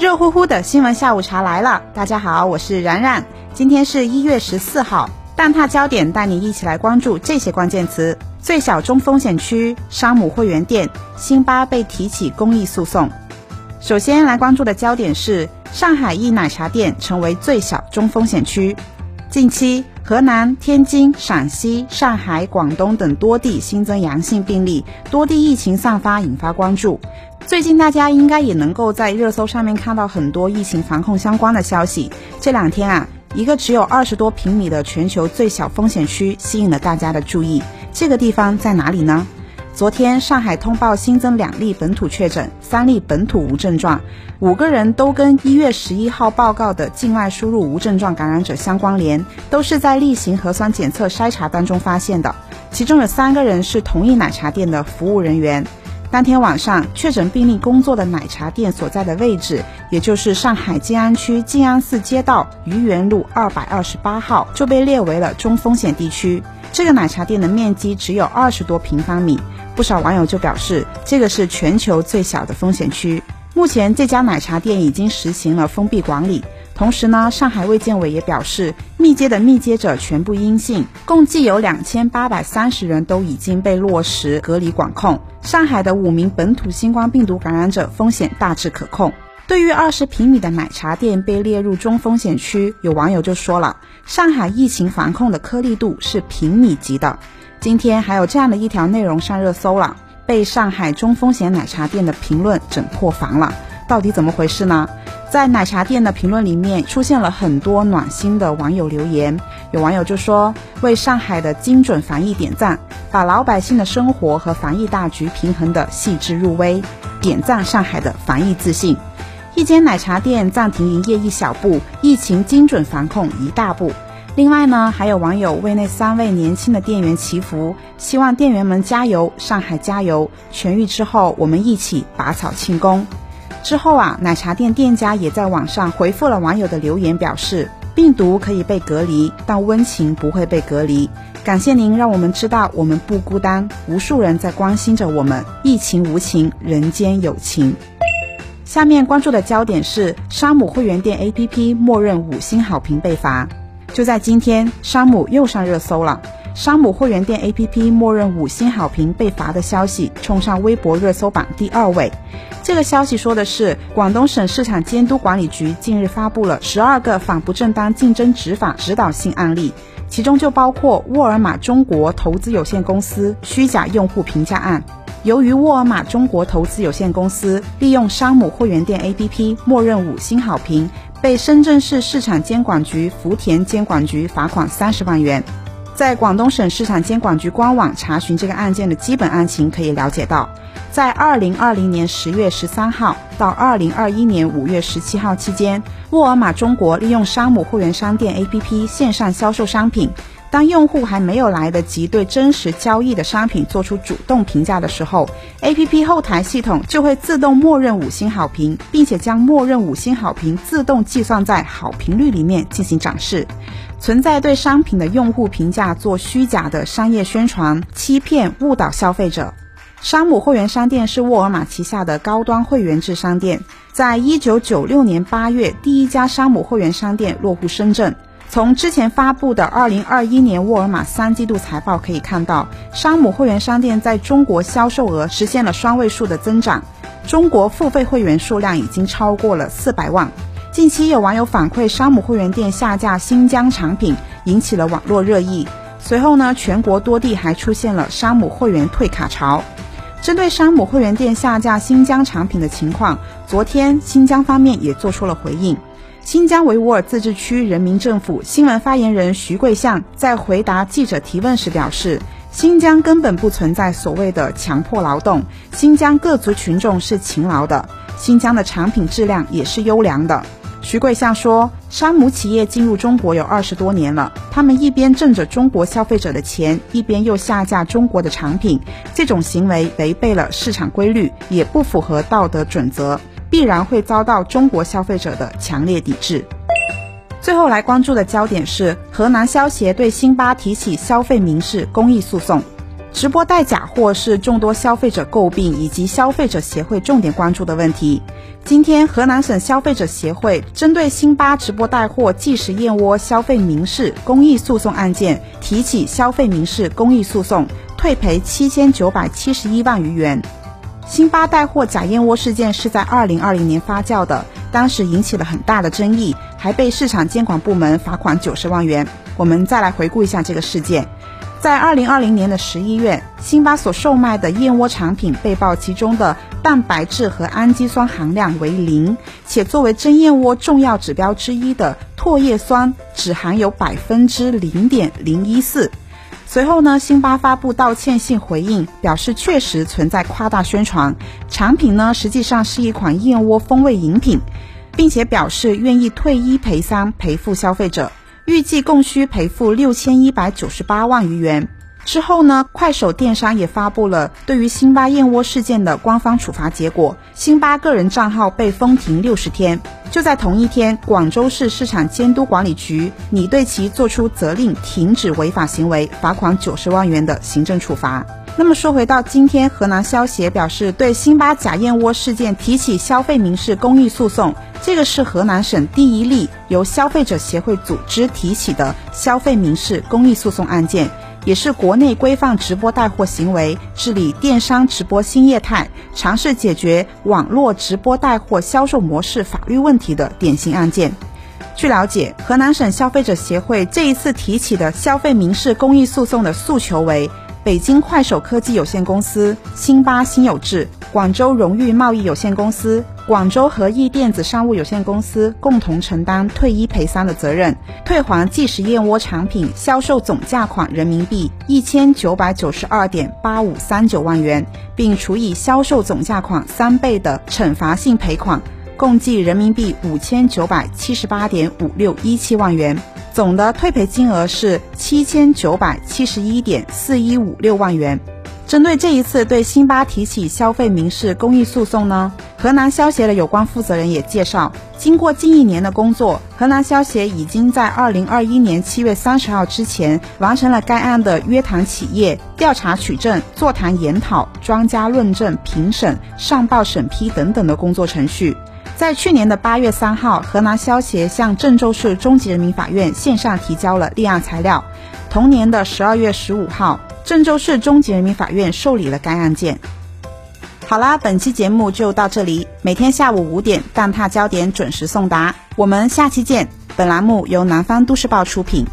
热乎乎的新闻下午茶来了，大家好，我是冉冉。今天是一月十四号，蛋挞焦点带你一起来关注这些关键词：最小中风险区、山姆会员店、辛巴被提起公益诉讼。首先来关注的焦点是上海一奶茶店成为最小中风险区。近期，河南、天津、陕西、上海、广东等多地新增阳性病例，多地疫情散发，引发关注。最近大家应该也能够在热搜上面看到很多疫情防控相关的消息。这两天啊，一个只有二十多平米的全球最小风险区吸引了大家的注意。这个地方在哪里呢？昨天上海通报新增两例本土确诊，三例本土无症状，五个人都跟一月十一号报告的境外输入无症状感染者相关联，都是在例行核酸检测筛查当中发现的。其中有三个人是同一奶茶店的服务人员。当天晚上，确诊病例工作的奶茶店所在的位置，也就是上海静安区静安寺街道愚园路二百二十八号，就被列为了中风险地区。这个奶茶店的面积只有二十多平方米，不少网友就表示，这个是全球最小的风险区。目前，这家奶茶店已经实行了封闭管理。同时呢，上海卫健委也表示，密接的密接者全部阴性，共计有两千八百三十人都已经被落实隔离管控。上海的五名本土新冠病毒感染者风险大致可控。对于二十平米的奶茶店被列入中风险区，有网友就说了，上海疫情防控的颗粒度是平米级的。今天还有这样的一条内容上热搜了，被上海中风险奶茶店的评论整破防了，到底怎么回事呢？在奶茶店的评论里面出现了很多暖心的网友留言，有网友就说为上海的精准防疫点赞，把老百姓的生活和防疫大局平衡的细致入微，点赞上海的防疫自信。一间奶茶店暂停营业一小步，疫情精准防控一大步。另外呢，还有网友为那三位年轻的店员祈福，希望店员们加油，上海加油，痊愈之后我们一起拔草庆功。之后啊，奶茶店店家也在网上回复了网友的留言，表示病毒可以被隔离，但温情不会被隔离。感谢您让我们知道我们不孤单，无数人在关心着我们。疫情无情，人间有情。下面关注的焦点是山姆会员店 APP 默认五星好评被罚。就在今天，山姆又上热搜了。山姆会员店 APP 默认五星好评被罚的消息冲上微博热搜榜第二位。这个消息说的是，广东省市场监督管理局近日发布了十二个反不正当竞争执法指导性案例，其中就包括沃尔玛中国投资有限公司虚假用户评价案。由于沃尔玛中国投资有限公司利用山姆会员店 APP 默认五星好评，被深圳市市场监管局福田监管局罚款三十万元。在广东省市场监管局官网查询这个案件的基本案情，可以了解到，在二零二零年十月十三号到二零二一年五月十七号期间，沃尔玛中国利用山姆会员商店 APP 线上销售商品。当用户还没有来得及对真实交易的商品做出主动评价的时候，APP 后台系统就会自动默认五星好评，并且将默认五星好评自动计算在好评率里面进行展示。存在对商品的用户评价做虚假的商业宣传，欺骗误导消费者。山姆会员商店是沃尔玛旗下的高端会员制商店，在一九九六年八月，第一家山姆会员商店落户深圳。从之前发布的二零二一年沃尔玛三季度财报可以看到，山姆会员商店在中国销售额实现了双位数的增长，中国付费会员数量已经超过了四百万。近期有网友反馈，山姆会员店下架新疆产品，引起了网络热议。随后呢，全国多地还出现了山姆会员退卡潮。针对山姆会员店下架新疆产品的情况，昨天新疆方面也做出了回应。新疆维吾尔自治区人民政府新闻发言人徐贵相在回答记者提问时表示，新疆根本不存在所谓的强迫劳动，新疆各族群众是勤劳的，新疆的产品质量也是优良的。徐贵相说，山姆企业进入中国有二十多年了，他们一边挣着中国消费者的钱，一边又下架中国的产品，这种行为违背了市场规律，也不符合道德准则。必然会遭到中国消费者的强烈抵制。最后来关注的焦点是河南消协对辛巴提起消费民事公益诉讼。直播带假货是众多消费者诟病以及消费者协会重点关注的问题。今天，河南省消费者协会针对辛巴直播带货即食燕窝消费民事公益诉讼案件提起消费民事公益诉讼，退赔七千九百七十一万余元。辛巴带货假燕窝事件是在二零二零年发酵的，当时引起了很大的争议，还被市场监管部门罚款九十万元。我们再来回顾一下这个事件。在二零二零年的十一月，辛巴所售卖的燕窝产品被曝其中的蛋白质和氨基酸含量为零，且作为真燕窝重要指标之一的唾液酸只含有百分之零点零一四。随后呢，辛巴发布道歉信回应，表示确实存在夸大宣传，产品呢实际上是一款燕窝风味饮品，并且表示愿意退一赔三赔付消费者。预计共需赔付六千一百九十八万余元。之后呢，快手电商也发布了对于辛巴燕窝事件的官方处罚结果，辛巴个人账号被封停六十天。就在同一天，广州市市场监督管理局拟对其作出责令，停止违法行为，罚款九十万元的行政处罚。那么说回到今天，河南消协表示对辛巴假燕窝事件提起消费民事公益诉讼，这个是河南省第一例由消费者协会组织提起的消费民事公益诉讼案件，也是国内规范直播带货行为、治理电商直播新业态、尝试解决网络直播带货销售模式法律问题的典型案件。据了解，河南省消费者协会这一次提起的消费民事公益诉讼的诉求为。北京快手科技有限公司、辛巴新有志、广州荣誉贸易有限公司、广州和益电子商务有限公司共同承担退一赔三的责任，退还即食燕窝产品销售总价款人民币一千九百九十二点八五三九万元，并处以销售总价款三倍的惩罚性赔款，共计人民币五千九百七十八点五六一七万元。总的退赔金额是七千九百七十一点四一五六万元。针对这一次对辛巴提起消费民事公益诉讼呢，河南消协的有关负责人也介绍，经过近一年的工作，河南消协已经在二零二一年七月三十号之前完成了该案的约谈企业、调查取证、座谈研讨、专家论证、评审、上报审批等等的工作程序。在去年的八月三号，河南消协向郑州市中级人民法院线上提交了立案材料。同年的十二月十五号，郑州市中级人民法院受理了该案件。好啦，本期节目就到这里。每天下午五点，蛋挞焦点准时送达。我们下期见。本栏目由南方都市报出品。